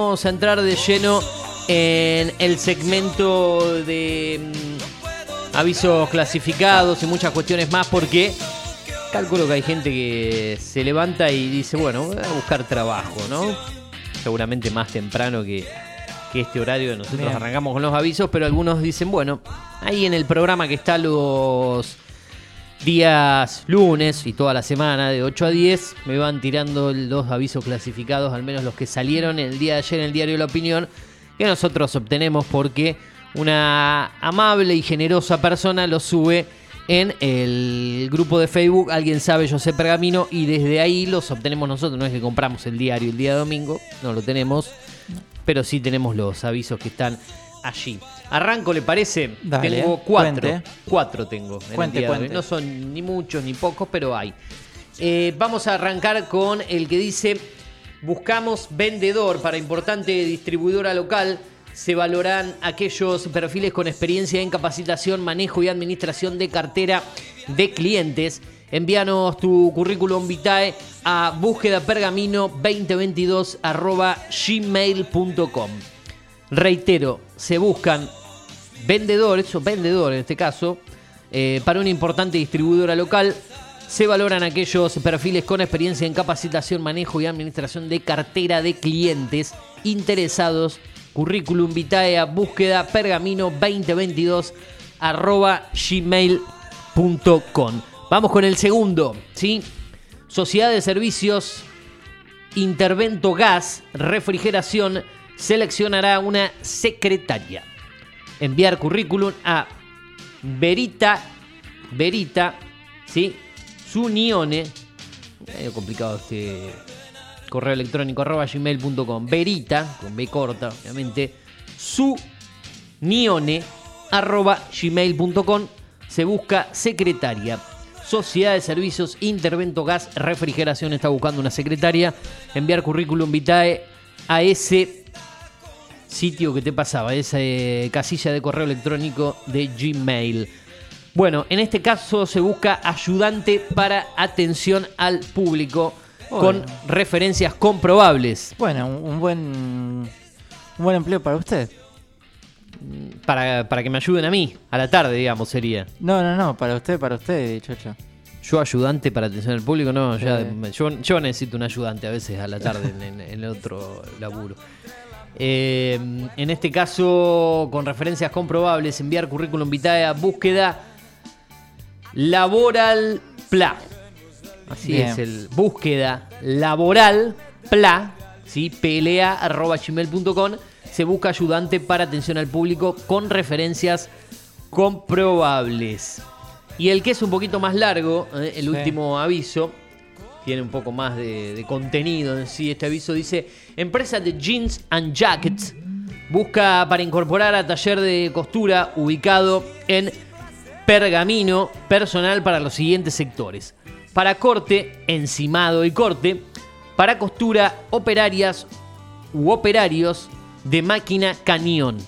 Vamos a entrar de lleno en el segmento de mm, avisos clasificados y muchas cuestiones más porque calculo que hay gente que se levanta y dice, bueno, voy a buscar trabajo, ¿no? Seguramente más temprano que, que este horario nosotros Bien. arrancamos con los avisos, pero algunos dicen, bueno, ahí en el programa que está los días lunes y toda la semana de 8 a 10 me van tirando los avisos clasificados, al menos los que salieron el día de ayer en el diario La Opinión, que nosotros obtenemos porque una amable y generosa persona los sube en el grupo de Facebook Alguien sabe, yo sé Pergamino y desde ahí los obtenemos nosotros, no es que compramos el diario el día domingo, no lo tenemos, pero sí tenemos los avisos que están allí. Arranco, ¿le parece? Dale, tengo cuatro. cuente. Cuatro tengo. en el Cuente, de cuente. No son ni muchos ni pocos, pero hay. Eh, vamos a arrancar con el que dice: Buscamos vendedor para importante distribuidora local. Se valoran aquellos perfiles con experiencia en capacitación, manejo y administración de cartera de clientes. Envíanos tu currículum vitae a búsqueda pergamino 2022 gmail.com. Reitero, se buscan vendedores, o vendedor en este caso, eh, para una importante distribuidora local. Se valoran aquellos perfiles con experiencia en capacitación, manejo y administración de cartera de clientes interesados. Currículum vitae búsqueda pergamino 2022 arroba gmail.com. Vamos con el segundo, ¿sí? Sociedad de Servicios Intervento Gas, Refrigeración, seleccionará una secretaria. Enviar currículum a Verita, Verita, ¿sí? Sunione, medio complicado este correo electrónico, arroba gmail.com, Verita, con B corta, obviamente, Sunione, arroba gmail.com, se busca secretaria. Sociedad de Servicios Intervento Gas Refrigeración está buscando una secretaria. Enviar currículum vitae a ese sitio que te pasaba, esa eh, casilla de correo electrónico de Gmail. Bueno, en este caso se busca ayudante para atención al público con referencias comprobables Bueno, un, un buen un buen empleo para usted. para, para que me ayuden a mí, a la tarde, digamos, sería. No, no, no, para usted, para usted, chocho. Yo ayudante para atención al público, no, Sí. me- yo, yo necesito un ayudante a veces a la tarde en, en- en el otro laburo. Eh, en este caso, con referencias comprobables, enviar currículum vitae a búsqueda laboral pla. Así Bien. es, el búsqueda laboral pla, ¿sí? Gmail.com. Se busca ayudante para atención al público con referencias comprobables. Y el que es un poquito más largo, ¿eh? el Sí. último aviso, tiene un poco más de, contenido en sí. Este aviso dice: Empresa de jeans and jackets busca para incorporar a taller de costura ubicado en Pergamino personal para los siguientes sectores: para corte, encimado y corte, para costura, operarias u operarios de máquina cañón.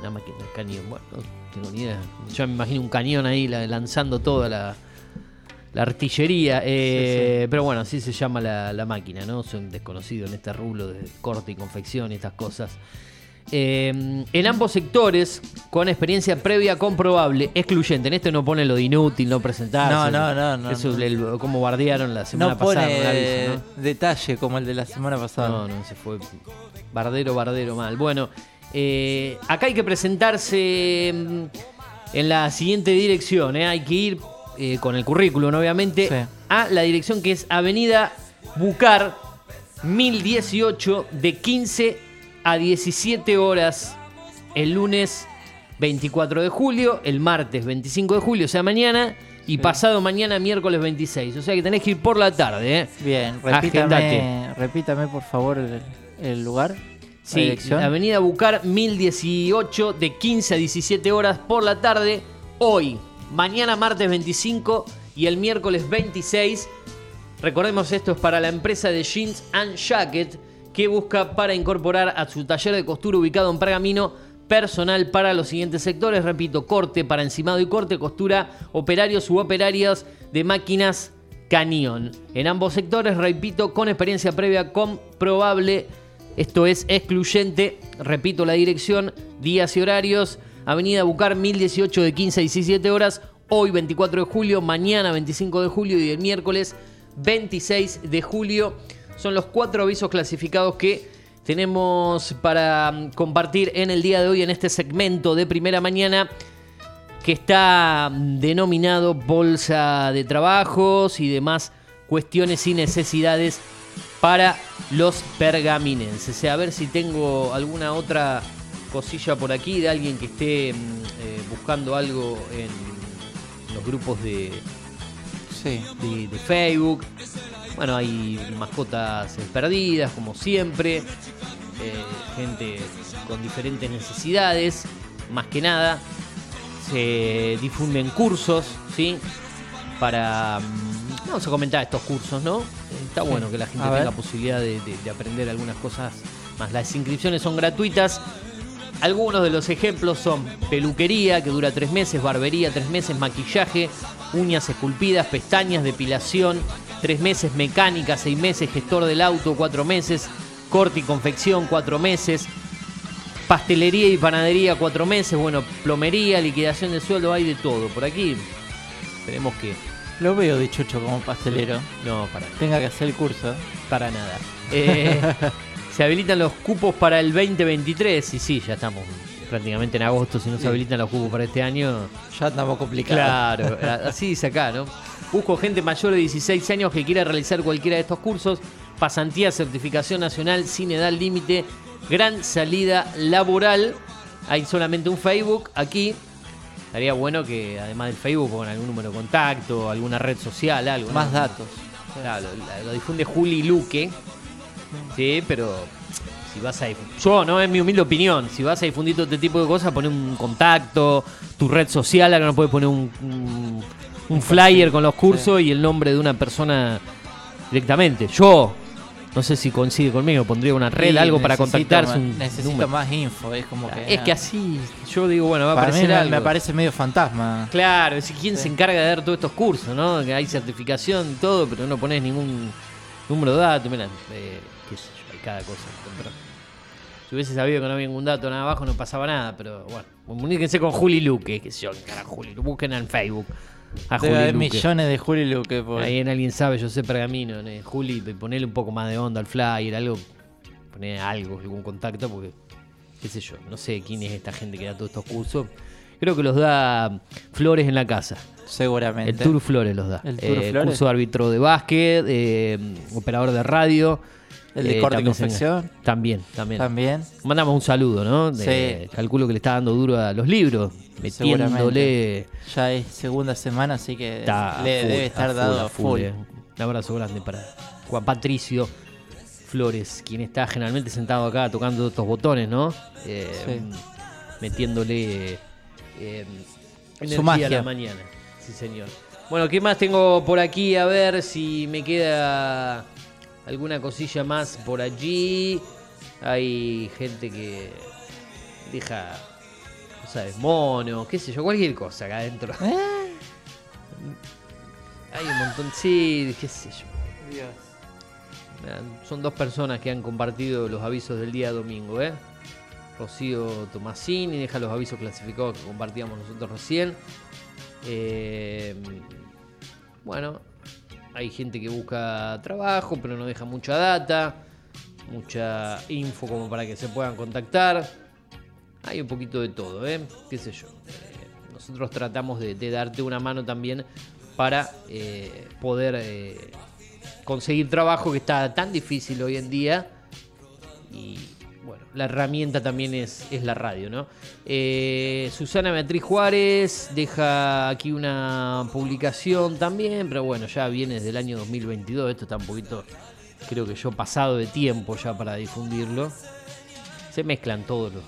Una máquina cañón, bueno, no tengo ni idea. Yo me imagino un cañón ahí la- lanzando toda la, la artillería. eh, Pero bueno, así se llama la, la máquina, ¿no? Soy un desconocido en este rublo de corte y confección y estas cosas. Eh, en ambos sectores, con experiencia previa comprobable, excluyente. En este no pone lo de inútil, no presentarse. No, no, no, no, Eso, no. el- como bardearon la semana No pone pasada. aviso, ¿no? detalle como el de la semana pasada. No, no, se fue bardero, bardero mal. Bueno, eh, acá hay que presentarse mm, en la siguiente dirección. ¿eh? Hay que ir eh, con el currículum, obviamente, Sí. a la dirección que es Avenida Bucar 1018 de 15 a 17 horas el lunes 24 de julio, el martes 25 de julio, o sea, mañana, y pasado mañana, miércoles 26. O sea que tenés que ir por la tarde. ¿eh? Bien, Agendate. repítame, repítame por favor el, el lugar. Sí. Avenida Bucar 1018 de 15 a 17 horas por la tarde. Hoy, mañana martes 25 y el miércoles 26. Recordemos esto es para la empresa de Jeans and Jacket que busca para incorporar a su taller de costura ubicado en Pergamino personal para los siguientes sectores. Repito, corte para encimado y corte, costura, operarios u operarias de máquinas cañón. En ambos sectores, repito, con experiencia previa comprobable Esto es excluyente, repito la dirección, días y horarios. Avenida Bucar 1018 de 15 a 17 horas. Hoy 24 de julio, mañana 25 de julio y el miércoles 26 de julio. Son los cuatro avisos clasificados que tenemos para mm, compartir en el día de hoy en este segmento de primera mañana que está mm, denominado Bolsa de Trabajos y demás cuestiones y necesidades para los pergaminenses. A ver si tengo alguna otra cosilla por aquí de alguien que esté mm, eh, buscando algo en los grupos de, Sí. de, de Facebook. Bueno, hay mascotas eh, perdidas, como siempre. eh, gente con diferentes necesidades. Más que nada, se difunden cursos, ¿sí? Para... mm, Vamos a comentar estos cursos, ¿no? Está bueno que la gente tenga posibilidad de, de- de aprender algunas cosas más. Las inscripciones son gratuitas. Algunos de los ejemplos son peluquería, que dura tres meses, barbería, tres meses, maquillaje, uñas esculpidas, pestañas, depilación, tres meses, mecánica, seis meses, gestor del auto, cuatro meses, corte y confección, cuatro meses, pastelería y panadería, cuatro meses, bueno, plomería, liquidación de sueldo, hay de todo. Por aquí esperemos que Lo veo de chucho como pastelero. no, para Tenga que hacer el curso. para nada. Eh, se habilitan los cupos para el 2023 y sí, ya estamos prácticamente en agosto. Si no se habilitan los cupos para este año, Ya estamos complicados. claro, así dice acá, ¿no? Busco gente mayor de 16 años que quiera realizar cualquiera de estos cursos. Pasantía, certificación nacional, sin edad límite, gran salida laboral. Hay solamente un Facebook aquí. Estaría bueno que además del Facebook pongan algún número de contacto, alguna red social, algo. ¿no? Más datos. Claro, lo, lo difunde Juli Luque. Sí, pero si vas a. Yo, no es mi humilde opinión. Si vas a difundir todo este tipo de cosas, poner un contacto, tu red social, acá no puedes poner un, un, un flyer con los cursos y el nombre de una persona directamente. Yo, no sé si coincide conmigo, pondría una red, algo para contactarse. un necesito número. más info. Es como que. Es que así, yo digo, bueno, va a aparecer me, algo. me parece medio fantasma. Claro, es quién Sí. se encarga de dar todos estos cursos, ¿no? Que hay certificación y todo, pero no pones ningún número de datos. Mira, eh, qué sé yo, hay cada cosa. Pero si hubiese sabido que no había ningún dato nada abajo, no pasaba nada. Pero bueno, comuníquense con Juli Luque, qué sé yo, carajo, Juli, busquen en Facebook. A Debe haber Juli Luque. millones de Juli Luque. por- Ahí en alguien sabe, yo sé pergamino, ¿no? Juli, ponele un poco más de onda al flyer, algo, poner algo, algún contacto, porque, qué sé yo, no sé quién es esta gente que da todos estos cursos. Creo que los da Flores en la casa. Seguramente. El Tour Flores los da. El Tour Eh, Flores. Curso de árbitro de básquet, eh, operador de radio. El de eh, corte y confección. También, también. También. Mandamos un saludo, ¿no? De- Sí. Calculo que le está dando duro a los libros, metiéndole. Ya es segunda semana, así que Está le full, debe estar full, dado a a full. eh. Un abrazo grande para Juan Patricio Flores, quien está generalmente sentado acá tocando estos botones, ¿no? Eh, Sí. Metiéndole energía Su magia. a la mañana. Sí, señor. Bueno, ¿qué más tengo por aquí? A ver si me queda alguna cosilla más por allí. Hay gente que deja, no sabes, mono, qué sé yo, cualquier cosa acá adentro. ¿Eh? Hay un montón, sí, qué sé yo. Nada, Son dos personas que han compartido los avisos del día domingo, ¿eh? Rocío Tomasini deja los avisos clasificados que compartíamos nosotros recién. Eh, bueno, hay gente que busca trabajo, pero no deja mucha data, mucha info como para que se puedan contactar. Hay un poquito de todo, ¿eh? ¿Qué sé yo? Eh, nosotros tratamos de, darte una mano también para eh, poder eh, conseguir trabajo que está tan difícil hoy en día. Y la herramienta también es, es la radio, ¿no? Eh, Susana Beatriz Juárez deja aquí una publicación también, pero bueno, ya viene desde el año 2022. Esto está un poquito, creo que yo, pasado de tiempo ya para difundirlo. Se mezclan todos los,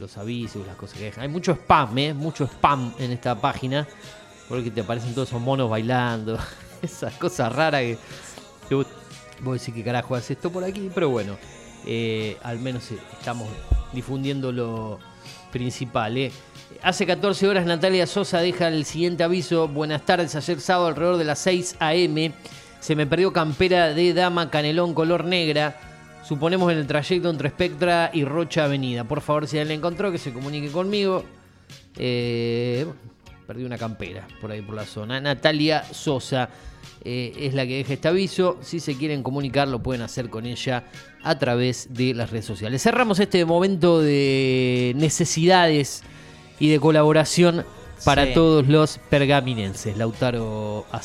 los- avisos, las cosas que dejan. Hay mucho spam, ¿eh? Mucho spam en esta página. Porque te aparecen todos esos monos bailando. Esas cosas raras que, que vos, vos decís que carajo hace esto por aquí. Pero bueno, eh, al menos eh, estamos difundiendo lo principal. ¿eh? Hace 14 horas Natalia Sosa deja el siguiente aviso. Buenas tardes, ayer sábado alrededor de las 6 a.m. Se me perdió campera de dama canelón color negra. Suponemos en el trayecto entre Spectra y Rocha Avenida. Por favor, si alguien la encontró, que se comunique conmigo. Eh, perdí una campera por ahí por la zona. Natalia Sosa eh, es la que deja este aviso. Si se quieren comunicar, lo pueden hacer con ella a través de las redes sociales. Cerramos este momento de necesidades y de colaboración para Sí. todos los pergaminenses. Lautaro Azar.